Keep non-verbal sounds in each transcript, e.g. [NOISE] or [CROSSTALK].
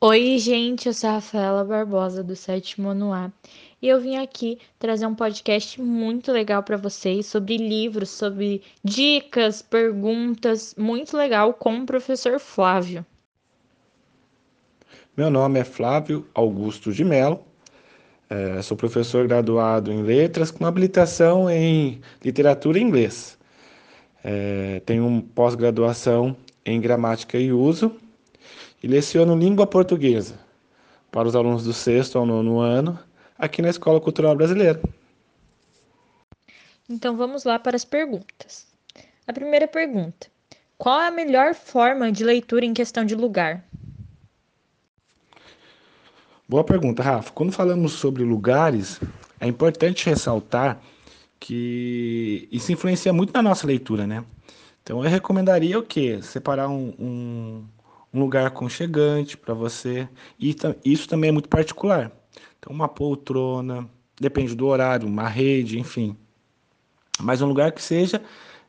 Oi, gente, eu sou a Rafaela Barbosa do sétimo ano A e eu vim aqui trazer um podcast muito legal para vocês sobre livros, sobre dicas, perguntas, muito legal com o professor Flávio. Meu nome é Flávio Augusto de Mello, é, sou professor graduado em Letras com habilitação em Literatura e Inglês. É, tenho pós-graduação em Gramática e Uso e leciono língua portuguesa para os alunos do sexto ao nono ano aqui na Escola Cultural Brasileira. Então vamos lá para as perguntas. A primeira pergunta: Qual é a melhor forma de leitura em questão de lugar? Boa pergunta, Rafa. Quando falamos sobre lugares, é importante ressaltar que isso influencia muito na nossa leitura, né? Então eu recomendaria o quê? Separar um, um, um lugar aconchegante para você. E isso também é muito particular. Então uma poltrona, depende do horário, uma rede, enfim. Mas um lugar que seja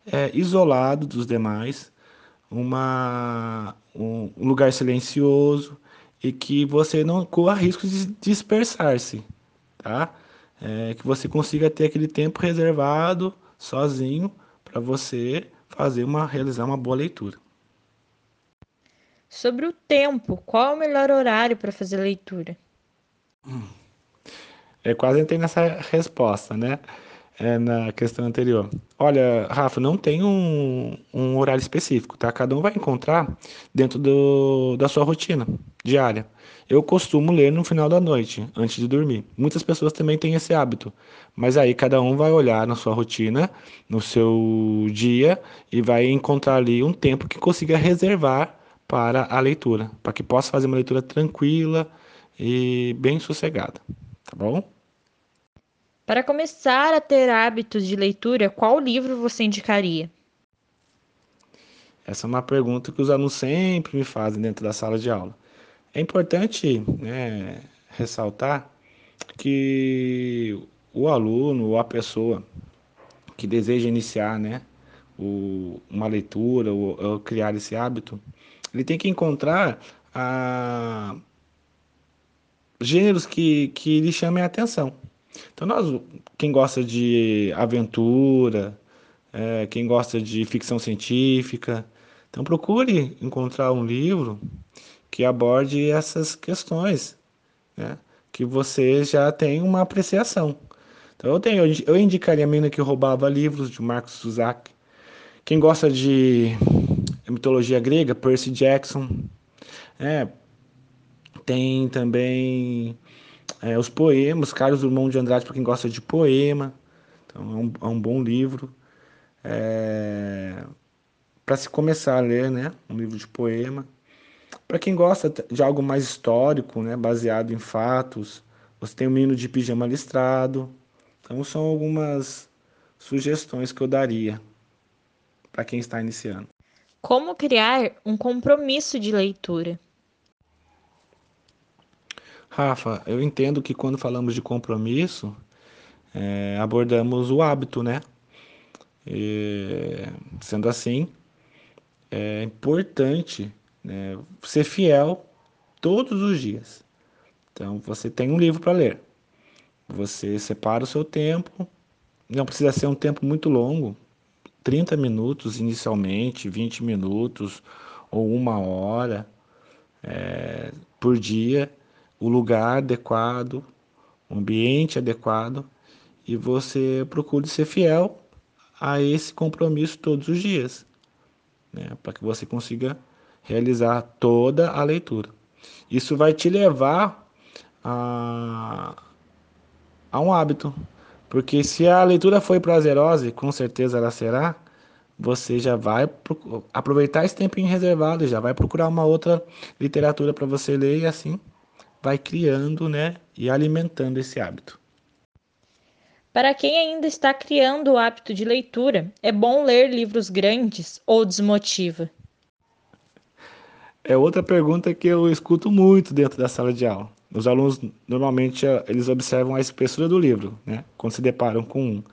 é, isolado dos demais, uma, um, lugar silencioso e que você não corra risco de dispersar-se, tá? É, que você consiga ter aquele tempo reservado sozinho para você fazer uma realizar uma boa leitura. Sobre o tempo, qual é o melhor horário para fazer leitura? É quase entrei nessa resposta, né? é, na questão anterior. Olha, Rafa, não tem um, um horário específico, tá? Cada um vai encontrar dentro do, da sua rotina diária. Eu costumo ler no final da noite, antes de dormir. Muitas pessoas também têm esse hábito, mas aí cada um vai olhar na sua rotina, no seu dia e vai encontrar ali um tempo que consiga reservar para a leitura, para que possa fazer uma leitura tranquila e bem sossegada, tá bom? Para começar a ter hábitos de leitura, qual livro você indicaria? Essa é uma pergunta que os alunos sempre me fazem dentro da sala de aula. É importante né, ressaltar que o aluno ou a pessoa que deseja iniciar né, o, uma leitura ou, ou, criar esse hábito, ele tem que encontrar a, gêneros que, que lhe chamem a atenção. Então, nós, quem gosta de aventura, é, quem gosta de ficção científica, então procure encontrar um livro que aborde essas questões, né? que você já tem uma apreciação. Então, eu, tenho, eu indicaria a menina que roubava livros de Marcos Suzak. Quem gosta de mitologia grega, Percy Jackson. É, tem também é, os poemas, Carlos Drummond de Andrade, para quem gosta de poema. Então, é um, é um bom livro. É, para se começar a ler, né? Um livro de poema. Para quem gosta de algo mais histórico, né? Baseado em fatos, você tem o Menino de Pijama Listrado. Então, são algumas sugestões que eu daria para quem está iniciando. Como criar um compromisso de leitura? Rafa, eu entendo que quando falamos de compromisso, é, abordamos o hábito, né? E, sendo assim, é importante né, ser fiel todos os dias. Então, você tem um livro para ler. Você separa o seu tempo. Não precisa ser um tempo muito longo 30 minutos inicialmente, 20 minutos ou uma hora é, por dia o lugar adequado, o ambiente adequado e você procure ser fiel a esse compromisso todos os dias, né? para que você consiga realizar toda a leitura. Isso vai te levar a, a um hábito, porque se a leitura foi prazerosa, e com certeza ela será, você já vai aproveitar esse tempinho reservado, já vai procurar uma outra literatura para você ler e assim vai criando, né, e alimentando esse hábito. Para quem ainda está criando o hábito de leitura, é bom ler livros grandes ou desmotiva? É outra pergunta que eu escuto muito dentro da sala de aula. Os alunos normalmente eles observam a espessura do livro, né, quando se deparam com um.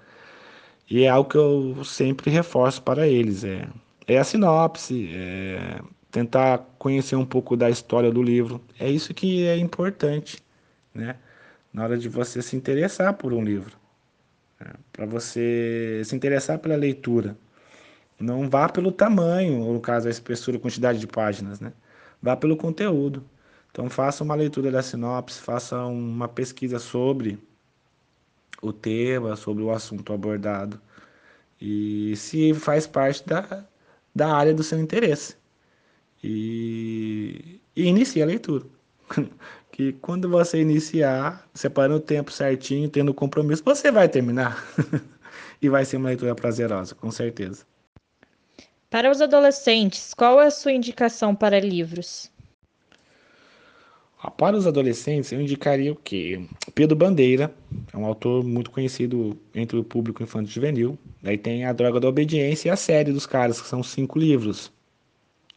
E é algo que eu sempre reforço para eles, é, é a sinopse, é tentar conhecer um pouco da história do livro. É isso que é importante, né? Na hora de você se interessar por um livro, né? para você se interessar pela leitura. Não vá pelo tamanho, ou no caso a espessura, a quantidade de páginas, né? Vá pelo conteúdo. Então faça uma leitura da sinopse, faça uma pesquisa sobre o tema, sobre o assunto abordado e se faz parte da, da área do seu interesse. E, e inicie a leitura. [LAUGHS] que quando você iniciar, separando o tempo certinho, tendo compromisso, você vai terminar. [LAUGHS] e vai ser uma leitura prazerosa, com certeza. Para os adolescentes, qual é a sua indicação para livros? Para os adolescentes, eu indicaria o quê? Pedro Bandeira, é um autor muito conhecido entre o público infantil juvenil. Daí tem A Droga da Obediência e a série dos caras, que são cinco livros.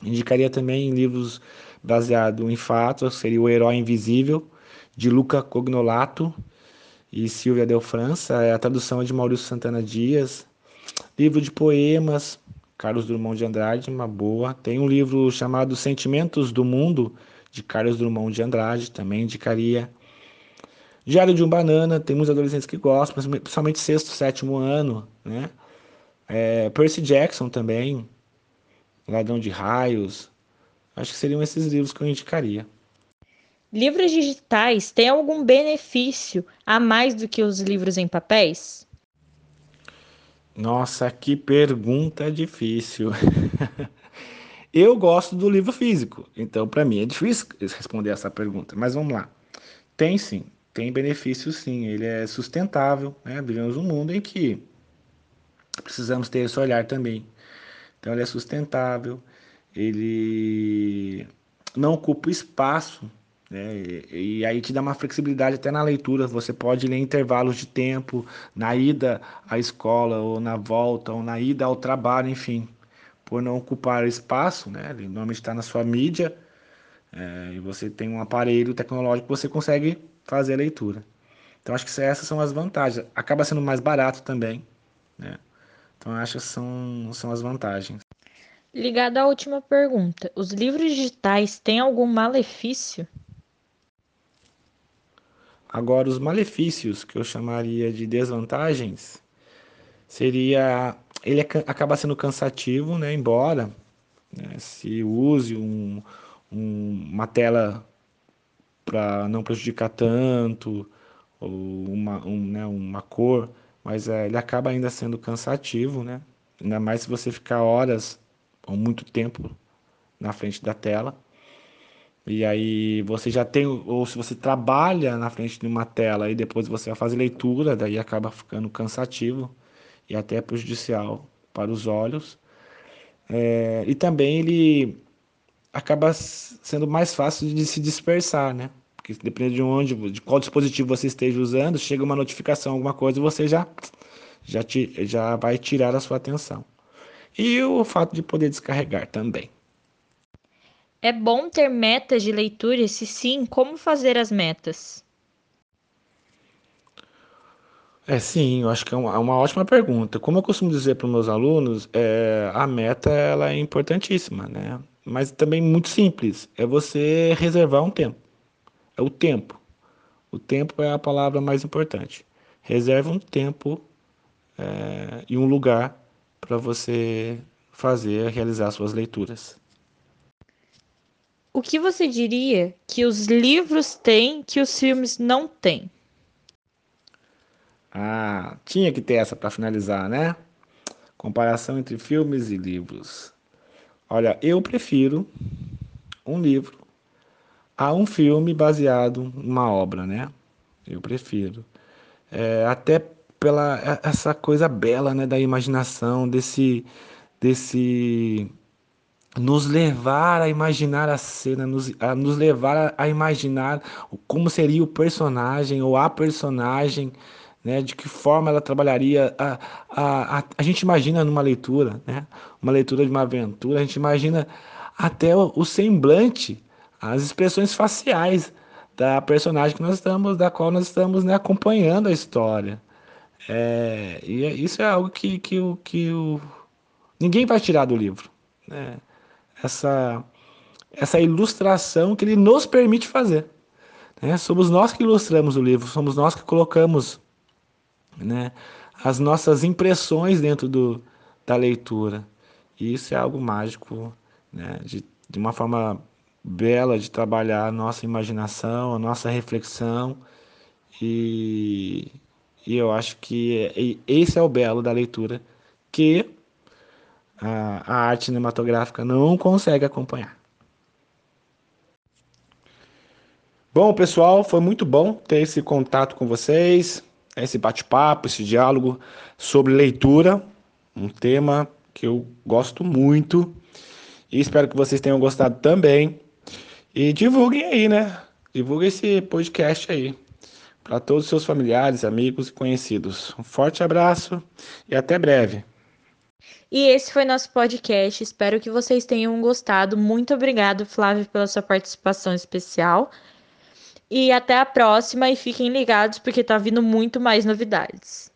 Indicaria também livros baseados em fatos, seria O Herói Invisível, de Luca Cognolato e Silvia Del França. É a tradução é de Maurício Santana Dias. Livro de poemas, Carlos Drummond de Andrade, uma boa. Tem um livro chamado Sentimentos do Mundo, de Carlos Drummond de Andrade, também indicaria. Diário de um Banana, tem muitos adolescentes que gostam, principalmente sexto, sétimo ano, né? É, Percy Jackson também, Ladrão de Raios. Acho que seriam esses livros que eu indicaria. Livros digitais têm algum benefício a mais do que os livros em papéis? Nossa, que pergunta difícil. [LAUGHS] Eu gosto do livro físico, então para mim é difícil responder essa pergunta, mas vamos lá. Tem sim, tem benefício sim, ele é sustentável, né? Vivemos um mundo em que precisamos ter esse olhar também. Então ele é sustentável, ele não ocupa espaço, né? E, e aí te dá uma flexibilidade até na leitura. Você pode ler intervalos de tempo, na ida à escola, ou na volta, ou na ida ao trabalho, enfim por não ocupar espaço, né? Ele normalmente está na sua mídia é, e você tem um aparelho tecnológico que você consegue fazer a leitura. Então acho que essas são as vantagens. Acaba sendo mais barato também, né? Então acho que são, são as vantagens. Ligado à última pergunta, os livros digitais têm algum malefício? Agora, os malefícios, que eu chamaria de desvantagens, seria ele acaba sendo cansativo, né? Embora né, se use um, um, uma tela para não prejudicar tanto ou uma, um, né, uma cor, mas é, ele acaba ainda sendo cansativo, né? Ainda mais se você ficar horas ou muito tempo na frente da tela. E aí você já tem, ou se você trabalha na frente de uma tela e depois você fazer leitura, daí acaba ficando cansativo e até prejudicial para os olhos. É, e também ele acaba sendo mais fácil de se dispersar, né? Porque dependendo de onde, de qual dispositivo você esteja usando, chega uma notificação, alguma coisa, você já já, te, já vai tirar a sua atenção. E o fato de poder descarregar também. É bom ter metas de leitura? Se sim, como fazer as metas? É, sim, eu acho que é uma, é uma ótima pergunta. Como eu costumo dizer para os meus alunos, é, a meta ela é importantíssima, né? Mas também muito simples. É você reservar um tempo. É o tempo. O tempo é a palavra mais importante. Reserve um tempo é, e um lugar para você fazer, realizar suas leituras. O que você diria que os livros têm que os filmes não têm? Ah, tinha que ter essa para finalizar, né? Comparação entre filmes e livros. Olha, eu prefiro um livro a um filme baseado numa obra, né? Eu prefiro. É, até pela essa coisa bela, né, da imaginação, desse desse nos levar a imaginar a cena, nos, a nos levar a, a imaginar como seria o personagem ou a personagem né, de que forma ela trabalharia. A, a, a, a gente imagina numa leitura, né, uma leitura de uma aventura, a gente imagina até o, o semblante, as expressões faciais da personagem que nós estamos, da qual nós estamos né, acompanhando a história. É, e é, isso é algo que, que, o, que o, ninguém vai tirar do livro. Né? Essa, essa ilustração que ele nos permite fazer. Né? Somos nós que ilustramos o livro, somos nós que colocamos né, as nossas impressões dentro do, da leitura. E isso é algo mágico, né, de, de uma forma bela de trabalhar a nossa imaginação, a nossa reflexão. E, e eu acho que esse é o belo da leitura que a, a arte cinematográfica não consegue acompanhar. Bom, pessoal, foi muito bom ter esse contato com vocês, esse bate-papo, esse diálogo sobre leitura, um tema que eu gosto muito e espero que vocês tenham gostado também. E divulguem aí, né? Divulguem esse podcast aí para todos os seus familiares, amigos e conhecidos. Um forte abraço e até breve. E esse foi nosso podcast. Espero que vocês tenham gostado. Muito obrigado, Flávio, pela sua participação especial. E até a próxima e fiquem ligados porque tá vindo muito mais novidades.